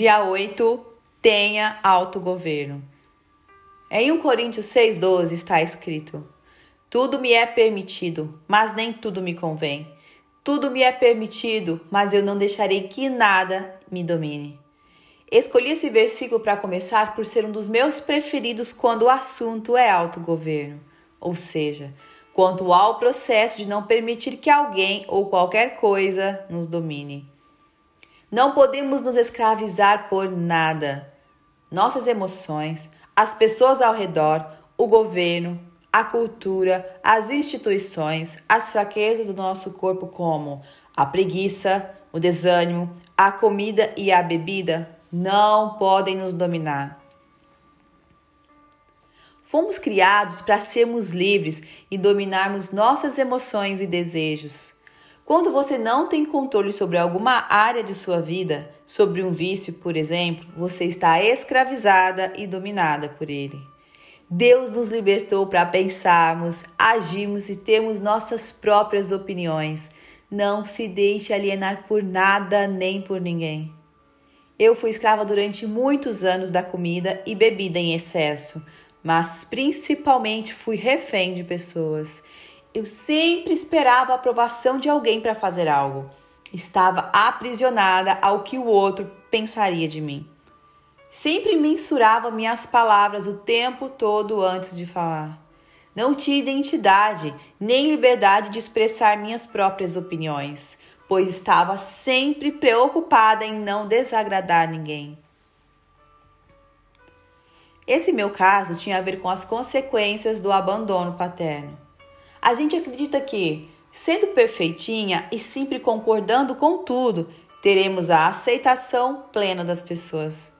Dia 8, tenha autogoverno. Em 1 Coríntios 6,12 está escrito: Tudo me é permitido, mas nem tudo me convém. Tudo me é permitido, mas eu não deixarei que nada me domine. Escolhi esse versículo para começar por ser um dos meus preferidos quando o assunto é autogoverno, ou seja, quanto ao processo de não permitir que alguém ou qualquer coisa nos domine. Não podemos nos escravizar por nada. Nossas emoções, as pessoas ao redor, o governo, a cultura, as instituições, as fraquezas do nosso corpo, como a preguiça, o desânimo, a comida e a bebida, não podem nos dominar. Fomos criados para sermos livres e dominarmos nossas emoções e desejos. Quando você não tem controle sobre alguma área de sua vida, sobre um vício, por exemplo, você está escravizada e dominada por ele. Deus nos libertou para pensarmos, agirmos e termos nossas próprias opiniões. Não se deixe alienar por nada nem por ninguém. Eu fui escrava durante muitos anos da comida e bebida em excesso, mas principalmente fui refém de pessoas. Eu sempre esperava a aprovação de alguém para fazer algo. Estava aprisionada ao que o outro pensaria de mim. Sempre mensurava minhas palavras o tempo todo antes de falar. Não tinha identidade nem liberdade de expressar minhas próprias opiniões pois estava sempre preocupada em não desagradar ninguém. Esse meu caso tinha a ver com as consequências do abandono paterno. A gente acredita que, sendo perfeitinha e sempre concordando com tudo, teremos a aceitação plena das pessoas.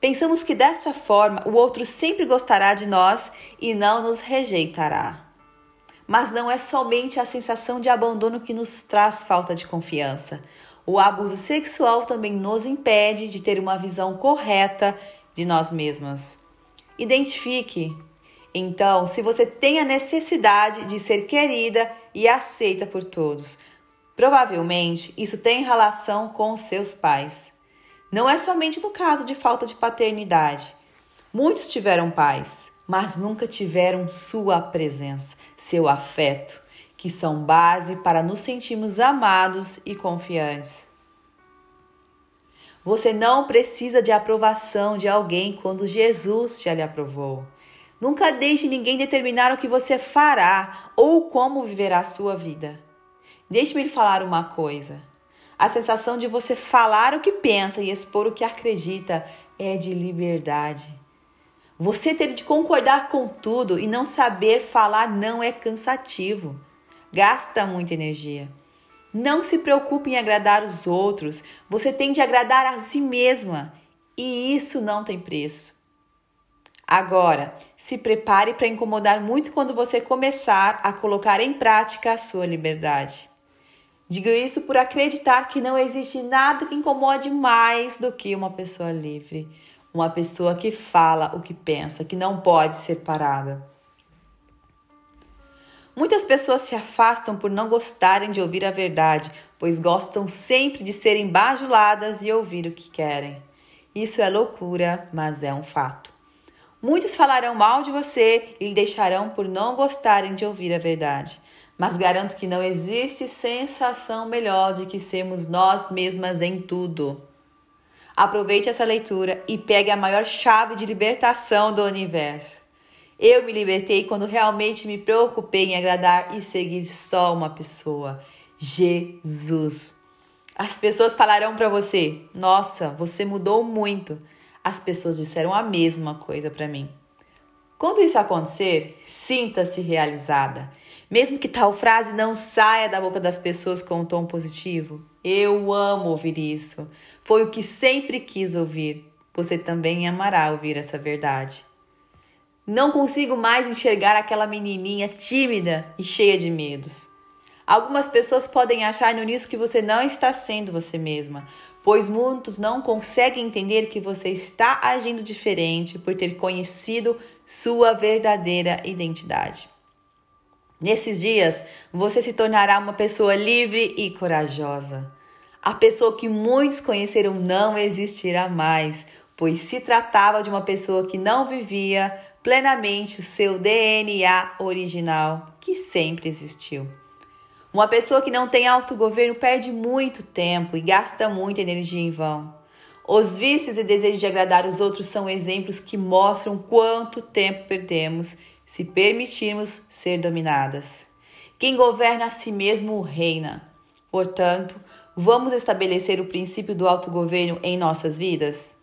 Pensamos que dessa forma o outro sempre gostará de nós e não nos rejeitará. Mas não é somente a sensação de abandono que nos traz falta de confiança. O abuso sexual também nos impede de ter uma visão correta de nós mesmas. Identifique, então, se você tem a necessidade de ser querida e aceita por todos. Provavelmente isso tem relação com seus pais. Não é somente no caso de falta de paternidade. Muitos tiveram pais, mas nunca tiveram sua presença, seu afeto, que são base para nos sentirmos amados e confiantes. Você não precisa de aprovação de alguém quando Jesus já lhe aprovou. Nunca deixe ninguém determinar o que você fará ou como viverá a sua vida. Deixe-me lhe falar uma coisa. A sensação de você falar o que pensa e expor o que acredita é de liberdade. Você ter de concordar com tudo e não saber falar não é cansativo. Gasta muita energia. Não se preocupe em agradar os outros. Você tem de agradar a si mesma. E isso não tem preço. Agora, se prepare para incomodar muito quando você começar a colocar em prática a sua liberdade. Digo isso por acreditar que não existe nada que incomode mais do que uma pessoa livre uma pessoa que fala o que pensa, que não pode ser parada. Muitas pessoas se afastam por não gostarem de ouvir a verdade, pois gostam sempre de serem bajuladas e ouvir o que querem. Isso é loucura, mas é um fato. Muitos falarão mal de você e lhe deixarão por não gostarem de ouvir a verdade. Mas garanto que não existe sensação melhor de que sermos nós mesmas em tudo. Aproveite essa leitura e pegue a maior chave de libertação do universo. Eu me libertei quando realmente me preocupei em agradar e seguir só uma pessoa: Jesus. As pessoas falarão para você: Nossa, você mudou muito. As pessoas disseram a mesma coisa para mim. Quando isso acontecer, sinta-se realizada. Mesmo que tal frase não saia da boca das pessoas com um tom positivo, eu amo ouvir isso. Foi o que sempre quis ouvir. Você também amará ouvir essa verdade. Não consigo mais enxergar aquela menininha tímida e cheia de medos. Algumas pessoas podem achar no início que você não está sendo você mesma, pois muitos não conseguem entender que você está agindo diferente por ter conhecido sua verdadeira identidade. Nesses dias, você se tornará uma pessoa livre e corajosa. A pessoa que muitos conheceram não existirá mais, pois se tratava de uma pessoa que não vivia plenamente o seu DNA original, que sempre existiu. Uma pessoa que não tem autogoverno perde muito tempo e gasta muita energia em vão. Os vícios e desejo de agradar os outros são exemplos que mostram quanto tempo perdemos se permitirmos ser dominadas. Quem governa a si mesmo reina. Portanto, vamos estabelecer o princípio do autogoverno em nossas vidas?